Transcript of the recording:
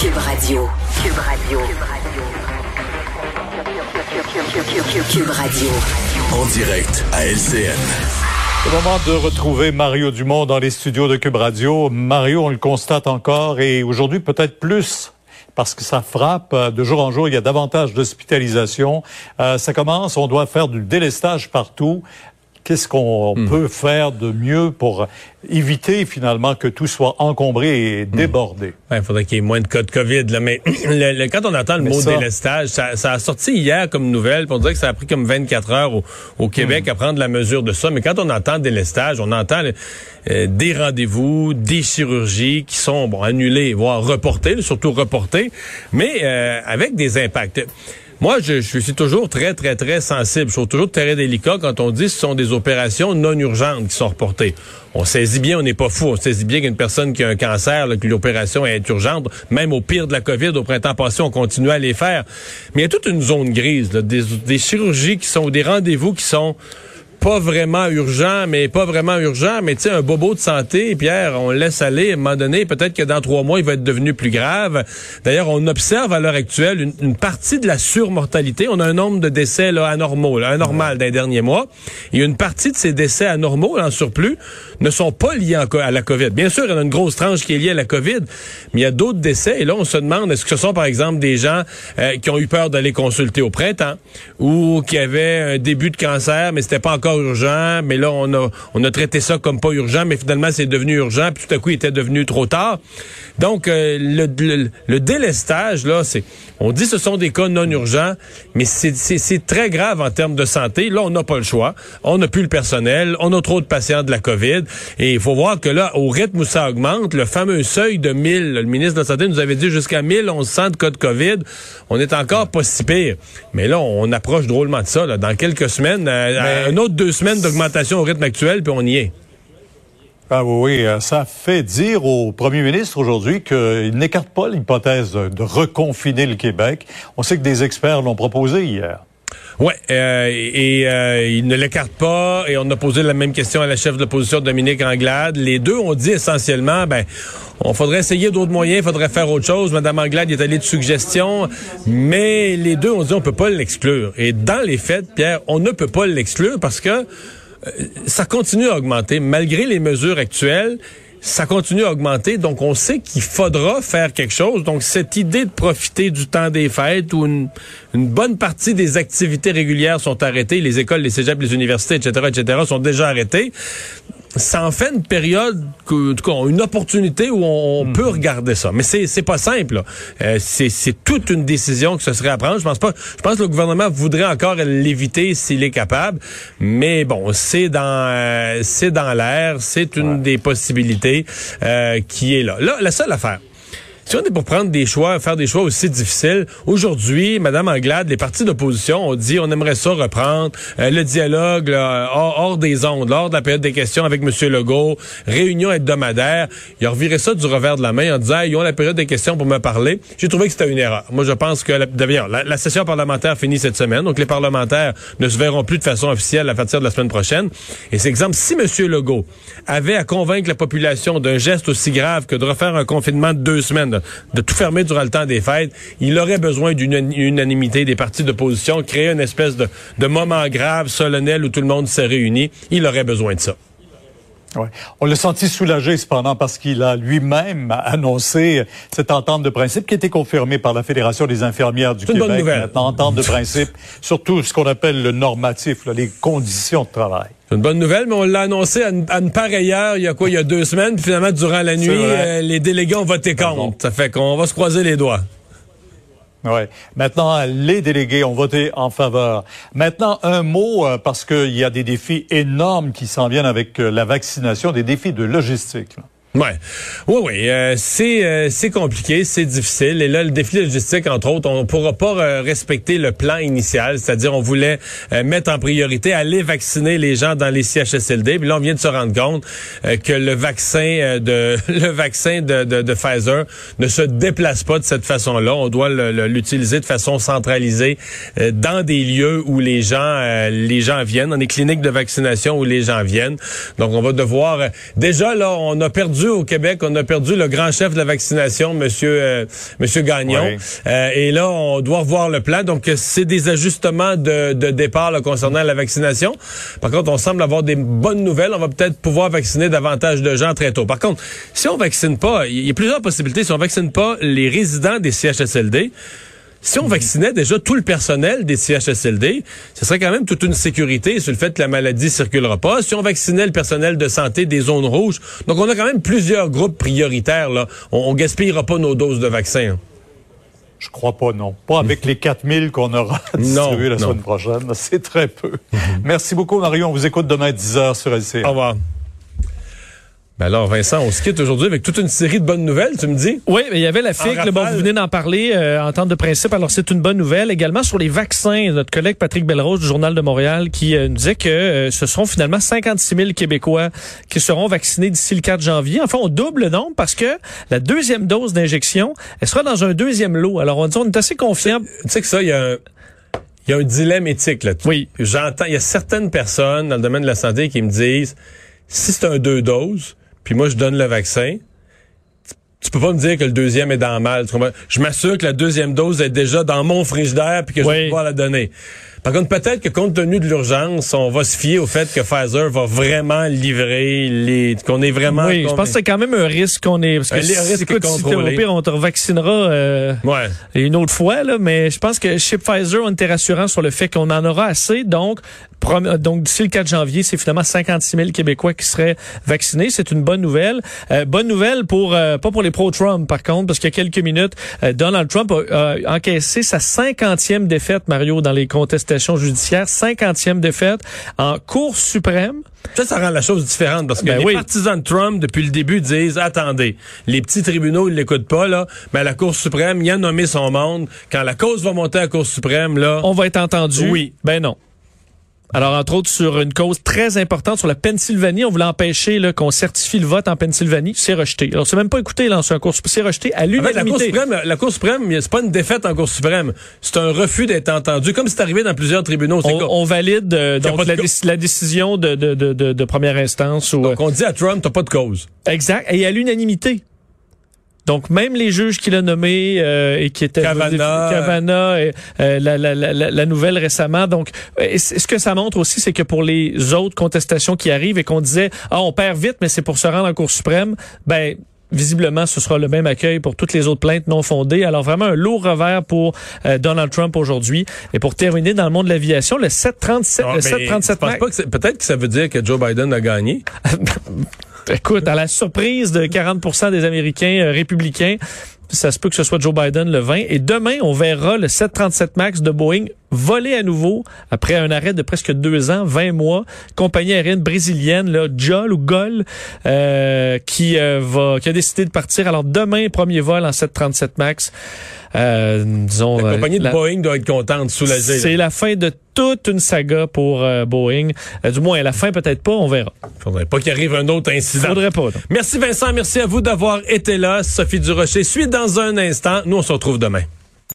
Cube Radio. Cube Radio. Cube Radio. En direct à LCN. C'est le moment de retrouver Mario Dumont dans les studios de Cube Radio. Mario, on le constate encore et aujourd'hui peut-être plus parce que ça frappe euh, de jour en jour. Il y a davantage d'hospitalisation. Euh, ça commence, on doit faire du délestage partout. Qu'est-ce qu'on Hmm. peut faire de mieux pour éviter finalement que tout soit encombré et Hmm. débordé? Il faudrait qu'il y ait moins de cas de COVID. Là. Mais le- le- quand on entend le Mais mot ça- délestage, ça, ça a sorti hier comme nouvelle. On dirait que ça a pris comme 24 heures au, au Québec Hmm. à prendre la mesure de ça. Mais quand on entend délestage, on entend euh, des rendez-vous, des chirurgies qui sont bon, annulées, voire reportées, surtout reportées, mais euh, avec des impacts. Moi, je, suis toujours très, très, très sensible. Je suis toujours très délicat quand on dit que ce sont des opérations non urgentes qui sont reportées. On saisit bien, on n'est pas fou. On saisit bien qu'une personne qui a un cancer, là, que l'opération est urgente. Même au pire de la COVID, au printemps passé, on continue à les faire. Mais il y a toute une zone grise, des, des chirurgies qui sont, des rendez-vous qui sont pas vraiment urgent, mais pas vraiment urgent, mais tu sais, un bobo de santé, Pierre, on le laisse aller, à un moment donné, peut-être que dans trois mois, il va être devenu plus grave. D'ailleurs, on observe à l'heure actuelle une, une partie de la surmortalité. On a un nombre de décès là, anormaux, là, anormal dans les derniers mois. Et une partie de ces décès anormaux, là, en surplus, ne sont pas liés à la COVID. Bien sûr, il y en a une grosse tranche qui est liée à la COVID, mais il y a d'autres décès. Et là, on se demande, est-ce que ce sont, par exemple, des gens euh, qui ont eu peur d'aller consulter au printemps ou qui avaient un début de cancer, mais c'était pas encore urgent, mais là, on a, on a traité ça comme pas urgent, mais finalement, c'est devenu urgent, puis tout à coup, il était devenu trop tard. Donc, euh, le, le, le délestage, là, c'est, on dit que ce sont des cas non urgents, mais c'est, très grave en termes de santé. Là, on n'a pas le choix. On n'a plus le personnel. On a trop de patients de la COVID. Et il faut voir que là, au rythme où ça augmente, le fameux seuil de 1000, le ministre de la Santé nous avait dit jusqu'à 1100 de cas de COVID. On est encore pas si pire. Mais là, on approche drôlement de ça. Là. Dans quelques semaines, un autre deux semaines d'augmentation au rythme actuel, puis on y est. Ah oui, oui, euh, ça fait dire au premier ministre aujourd'hui qu'il n'écarte pas l'hypothèse de, de reconfiner le Québec. On sait que des experts l'ont proposé hier. Ouais, euh, et euh, il ne l'écarte pas. Et on a posé la même question à la chef de l'opposition Dominique Anglade. Les deux ont dit essentiellement, ben, on faudrait essayer d'autres moyens, il faudrait faire autre chose. Madame Anglade est allée de suggestions, mais les deux ont dit on peut pas l'exclure. Et dans les faits, Pierre, on ne peut pas l'exclure parce que euh, ça continue à augmenter malgré les mesures actuelles. Ça continue à augmenter, donc on sait qu'il faudra faire quelque chose. Donc cette idée de profiter du temps des fêtes où une, une bonne partie des activités régulières sont arrêtées, les écoles, les cégeps, les universités, etc., etc., sont déjà arrêtées. Ça en fait une période, en tout cas, une opportunité où on, on peut regarder ça. Mais c'est c'est pas simple. Euh, c'est c'est toute une décision que ce serait à prendre. Je pense pas. Je pense que le gouvernement voudrait encore l'éviter s'il est capable. Mais bon, c'est dans euh, c'est dans l'air. C'est une des possibilités euh, qui est là. Là, la seule affaire. Si on est pour prendre des choix, faire des choix aussi difficiles, aujourd'hui, Madame Anglade, les partis d'opposition ont dit on aimerait ça reprendre euh, le dialogue là, hors, hors des ondes, lors de la période des questions avec M. Legault, réunion hebdomadaire. Ils ont reviré ça du revers de la main en disant ils ont la période des questions pour me parler. J'ai trouvé que c'était une erreur. Moi, je pense que la, la, la session parlementaire finit cette semaine, donc les parlementaires ne se verront plus de façon officielle à partir de la semaine prochaine. Et c'est exemple, si M. Legault avait à convaincre la population d'un geste aussi grave que de refaire un confinement de deux semaines, de, tout fermer durant le temps des fêtes, il aurait besoin d'une unanimité des partis d'opposition, créer une espèce de, de moment grave, solennel où tout le monde s'est réuni. Il aurait besoin de ça. Ouais. On l'a senti soulagé cependant parce qu'il a lui-même annoncé cette entente de principe qui a été confirmée par la Fédération des infirmières du C'est une Québec. bonne nouvelle. Maintenant, entente de principe sur tout ce qu'on appelle le normatif, là, les conditions de travail. C'est une bonne nouvelle, mais on l'a annoncé à une, à une pareille heure, il y a quoi, il y a deux semaines, puis finalement, durant la nuit, euh, les délégués ont voté Pardon. contre. Ça fait qu'on va se croiser les doigts. Ouais. Maintenant, les délégués ont voté en faveur. Maintenant, un mot, euh, parce qu'il y a des défis énormes qui s'en viennent avec euh, la vaccination, des défis de logistique. Ouais, oui, oui, euh, c'est euh, c'est compliqué, c'est difficile. Et là, le défi logistique, entre autres, on pourra pas euh, respecter le plan initial, c'est-à-dire on voulait euh, mettre en priorité aller vacciner les gens dans les CHSLD. Puis là, on vient de se rendre compte euh, que le vaccin de le vaccin de, de, de Pfizer ne se déplace pas de cette façon-là. On doit l'utiliser de façon centralisée dans des lieux où les gens les gens viennent, dans des cliniques de vaccination où les gens viennent. Donc, on va devoir déjà là, on a perdu perdu au Québec, on a perdu le grand chef de la vaccination, Monsieur euh, Monsieur Gagnon. Euh, et là, on doit revoir le plan. Donc, c'est des ajustements de, de départ là, concernant la vaccination. Par contre, on semble avoir des bonnes nouvelles. On va peut-être pouvoir vacciner davantage de gens très tôt. Par contre, si on vaccine pas, il y a plusieurs possibilités. Si on vaccine pas les résidents des CHSLD, si on vaccinait déjà tout le personnel des CHSLD, ce serait quand même toute une sécurité sur le fait que la maladie circulera pas. Si on vaccinait le personnel de santé des zones rouges, donc on a quand même plusieurs groupes prioritaires. Là. On, on gaspillera pas nos doses de vaccins. hein. Je crois pas, non. Pas avec les 4000 qu'on aura distribués la non. semaine prochaine. C'est très peu. Merci beaucoup, Mario. On vous écoute demain à 10h sur LCN. Au revoir. Ben alors, Vincent, on se quitte aujourd'hui avec toute une série de bonnes nouvelles, tu me dis? Oui, mais il y avait la FIC, En là, bon, vous venez d'en parler, euh, entente de principe, alors c'est une bonne nouvelle. Également sur les vaccins, notre collègue Patrick Belrose du Journal de Montréal qui euh, nous disait que euh, ce seront finalement 56 000 Québécois qui seront vaccinés d'ici le 4 janvier. Enfin, on double le nombre parce que la deuxième dose d'injection, elle sera dans un deuxième lot. Alors on dit, on est assez confiant. Tu sais que ça, il y a un... Il y a un dilemme éthique là-dessus. Oui. J'entends, il y a certaines personnes dans le domaine de la santé qui me disent, si c'est un deux doses, puis moi je donne le vaccin, tu- peux pas me dire que le deuxième est dans le mal. Je m'assure que la deuxième dose est déjà dans mon frigidaire puis que je vais pouvoir la donner. Par contre, peut-être que compte tenu de l'urgence, on va se fier au fait que Pfizer va vraiment livrer les, qu'on est vraiment. oui, je pense que c'est quand même un risque qu'on est. Parce que si- risque écoute, si au pire, on te revaccinera. euh, Ouais. une autre fois, là, mais je pense que chez Pfizer, on était rassurant sur le fait qu'on en aura assez. Donc, donc d'ici le 4 janvier, c'est finalement 56 000 Québécois qui seraient vaccinés. C'est une bonne nouvelle. Euh, bonne nouvelle pour euh, pas pour les pro-Trump, par contre, parce qu'il y a quelques minutes, euh, Donald Trump a, a encaissé sa 50e défaite, Mario, dans les contestations judiciaires. 50e défaite en Cour suprême. Ça, ça rend la chose différente parce que Ben les oui. partisans de Trump, depuis le début, disent attendez, les petits tribunaux, ils l'écoutent pas, là, mais à la Cour suprême, il a nommé son monde. Quand la cause va monter à la Cour suprême, là. On va être entendu. Oui. Ben non. Alors, entre autres, sur une cause très importante, sur la Pennsylvanie, on voulait empêcher qu'on certifie le vote en Pennsylvanie. C'est rejeté. Alors, c'est même pas écouté là, c'est un cours, c'est rejeté à fait, la Cour l'unanimité. suprême, la Cour suprême, c'est pas une défaite en Cour suprême. C'est un refus d'être entendu, comme c'est arrivé dans plusieurs tribunaux. On, on valide euh, donc la, décision de, de, de, première instance. Donc, on dit à Trump, t'as pas de cause. euh, exact. Et à l'unanimité. Donc, même les juges qu'il a nommés euh, et qui étaient... Kavanaugh. Kavanaugh, et, euh, la, la, la, la- nouvelle récemment. Donc, euh, ce que ça montre aussi, c'est que pour les autres contestations qui arrivent et qu'on disait, ah, on perd vite, mais c'est pour se rendre en Cour suprême, ben visiblement, ce sera le même accueil pour toutes les autres plaintes non fondées. Alors vraiment un lourd revers pour euh, Donald Trump aujourd'hui. Et pour terminer dans le monde de l'aviation, le 737, Ah, le mais 737 je pense Max- pas que c'est- peut-être que ça veut dire que Joe Biden a gagné. Écoute, à la surprise de 40% des Américains euh, républicains, ça se peut que ce soit Joe Biden le 20. Et demain, on verra le 737 MAX de Boeing voler à nouveau après un arrêt de presque deux ans, 20 mois. Compagnie aérienne brésilienne, là, JOL ou GOL, euh, qui euh, va, qui a décidé de partir. Alors demain, premier vol en 737 MAX. Euh, disons, La euh, compagnie de la- Boeing doit être contente, soulagée. c'est la fin de toute une saga pour euh, Boeing. Euh, du moins, à la fin, peut-être pas, on verra. Faudrait pas qu'il arrive un autre incident. Faudrait pas. non. Merci Vincent, merci à vous d'avoir été là. Sophie Durocher suit dans un instant. Nous, on se retrouve demain.